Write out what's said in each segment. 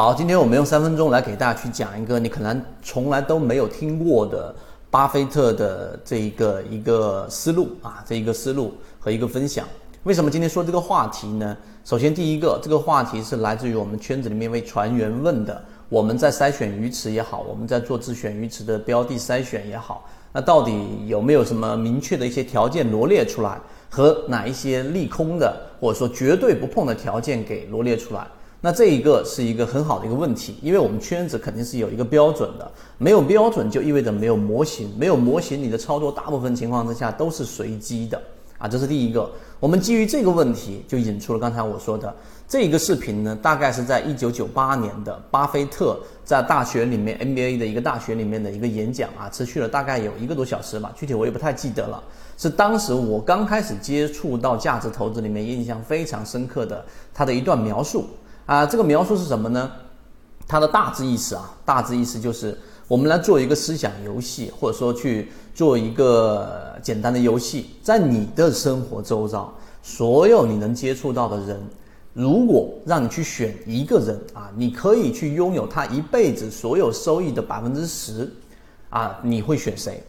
好，今天我们用三分钟来给大家去讲一个你可能从来都没有听过的巴菲特的这一个一个思路啊，这一个思路和一个分享。为什么今天说这个话题呢？首先，第一个，这个话题是来自于我们圈子里面一位船员问的。我们在筛选鱼池也好，我们在做自选鱼池的标的筛选也好，那到底有没有什么明确的一些条件罗列出来，和哪一些利空的或者说绝对不碰的条件给罗列出来？那这一个是一个很好的一个问题，因为我们圈子肯定是有一个标准的，没有标准就意味着没有模型，没有模型，你的操作大部分情况之下都是随机的啊，这是第一个。我们基于这个问题，就引出了刚才我说的这一个视频呢，大概是在一九九八年的巴菲特在大学里面 NBA 的一个大学里面的一个演讲啊，持续了大概有一个多小时吧，具体我也不太记得了。是当时我刚开始接触到价值投资里面印象非常深刻的他的一段描述。啊，这个描述是什么呢？它的大致意思啊，大致意思就是我们来做一个思想游戏，或者说去做一个简单的游戏，在你的生活周遭，所有你能接触到的人，如果让你去选一个人啊，你可以去拥有他一辈子所有收益的百分之十，啊，你会选谁？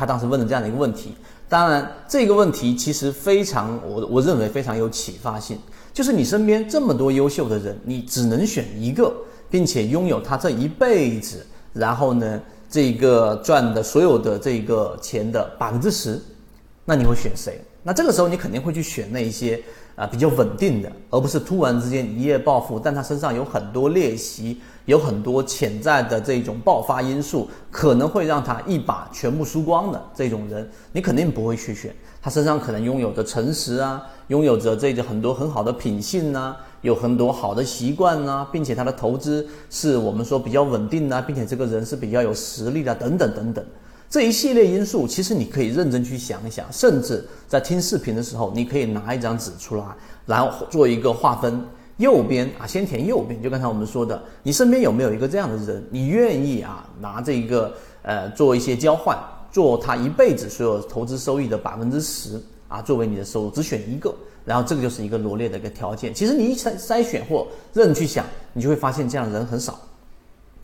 他当时问了这样的一个问题。当然，这个问题其实非常，我我认为非常有启发性。就是你身边这么多优秀的人，你只能选一个，并且拥有他这一辈子，然后呢，这个赚的所有的这个钱的百分之十，那你会选谁？那这个时候你肯定会去选那一些啊比较稳定的，而不是突然之间一夜暴富，但他身上有很多劣习，有很多潜在的这种爆发因素，可能会让他一把全部输光的这种人，你肯定不会去选。他身上可能拥有着诚实啊，拥有着这个很多很好的品性呐，有很多好的习惯呐，并且他的投资是我们说比较稳定呐，并且这个人是比较有实力的等等等等，这一系列因素，其实你可以认真去想一想，甚至在听视频的时候，你可以拿一张纸出来，然后做一个划分，右边啊先填右边，就刚才我们说的，你身边有没有一个这样的人，你愿意啊拿这一个呃做一些交换。做他一辈子所有投资收益的百分之十啊，作为你的收入，只选一个，然后这个就是一个罗列的一个条件。其实你一筛筛选或认去想，你就会发现这样的人很少。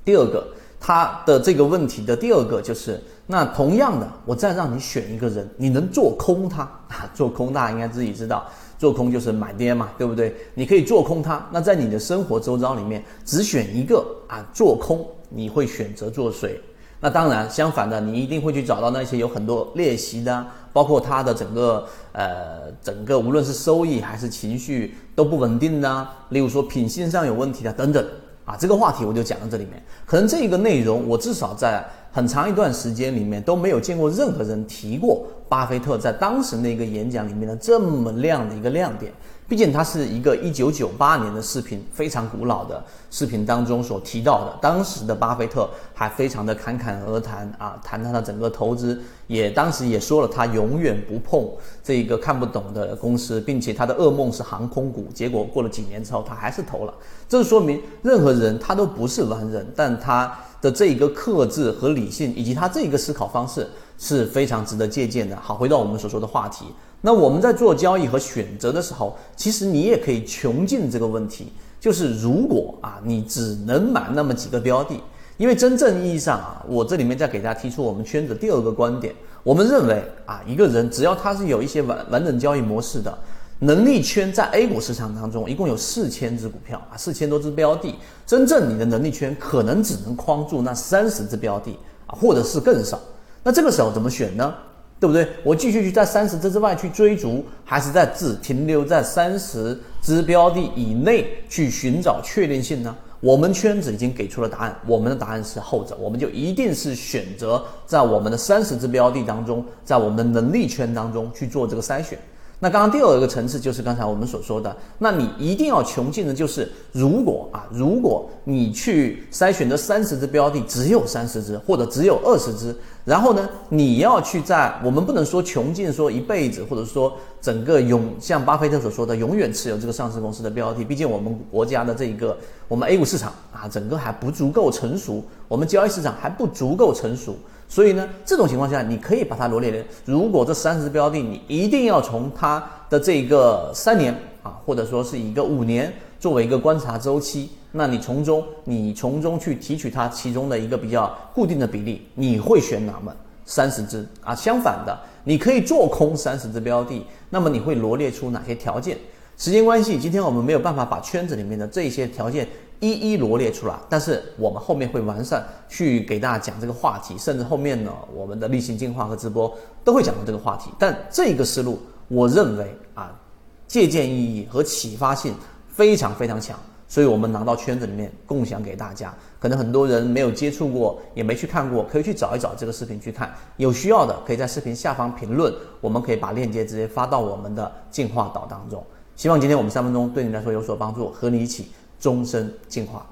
第二个，他的这个问题的第二个就是，那同样的，我再让你选一个人，你能做空他啊？做空大家应该自己知道，做空就是买跌嘛，对不对？你可以做空他。那在你的生活周遭里面，只选一个啊，做空，你会选择做谁？那当然，相反的，你一定会去找到那些有很多练习的，包括他的整个呃整个无论是收益还是情绪都不稳定的，例如说品性上有问题的等等啊。这个话题我就讲到这里面，可能这一个内容我至少在很长一段时间里面都没有见过任何人提过巴菲特在当时那个演讲里面的这么亮的一个亮点。毕竟它是一个一九九八年的视频，非常古老的视频当中所提到的。当时的巴菲特还非常的侃侃而谈啊，谈他的整个投资，也当时也说了他永远不碰这一个看不懂的公司，并且他的噩梦是航空股。结果过了几年之后，他还是投了。这说明任何人他都不是完人，但他的这一个克制和理性，以及他这一个思考方式是非常值得借鉴的。好，回到我们所说的话题。那我们在做交易和选择的时候，其实你也可以穷尽这个问题，就是如果啊，你只能买那么几个标的，因为真正意义上啊，我这里面再给大家提出我们圈子第二个观点，我们认为啊，一个人只要他是有一些完完整交易模式的能力圈，在 A 股市场当中，一共有四千只股票啊，四千多只标的，真正你的能力圈可能只能框住那三十只标的啊，或者是更少，那这个时候怎么选呢？对不对？我继续去在三十只之外去追逐，还是在只停留在三十只标的以内去寻找确定性呢？我们圈子已经给出了答案，我们的答案是后者，我们就一定是选择在我们的三十只标的当中，在我们的能力圈当中去做这个筛选。那刚刚第二个层次就是刚才我们所说的，那你一定要穷尽的就是，如果啊，如果你去筛选的三十只标的只有三十只或者只有二十只，然后呢，你要去在我们不能说穷尽说一辈子，或者说整个永像巴菲特所说的永远持有这个上市公司的标的，毕竟我们国家的这一个我们 A 股市场啊，整个还不足够成熟，我们交易市场还不足够成熟。所以呢，这种情况下，你可以把它罗列。如果这三十只标的，你一定要从它的这个三年啊，或者说是一个五年作为一个观察周期，那你从中你从中去提取它其中的一个比较固定的比例，你会选哪么三十只啊？相反的，你可以做空三十只标的，那么你会罗列出哪些条件？时间关系，今天我们没有办法把圈子里面的这些条件一一罗列出来，但是我们后面会完善去给大家讲这个话题，甚至后面呢，我们的例行进化和直播都会讲到这个话题。但这个思路，我认为啊，借鉴意义和启发性非常非常强，所以我们拿到圈子里面共享给大家。可能很多人没有接触过，也没去看过，可以去找一找这个视频去看。有需要的可以在视频下方评论，我们可以把链接直接发到我们的进化岛当中。希望今天我们三分钟对你来说有所帮助，和你一起终身进化。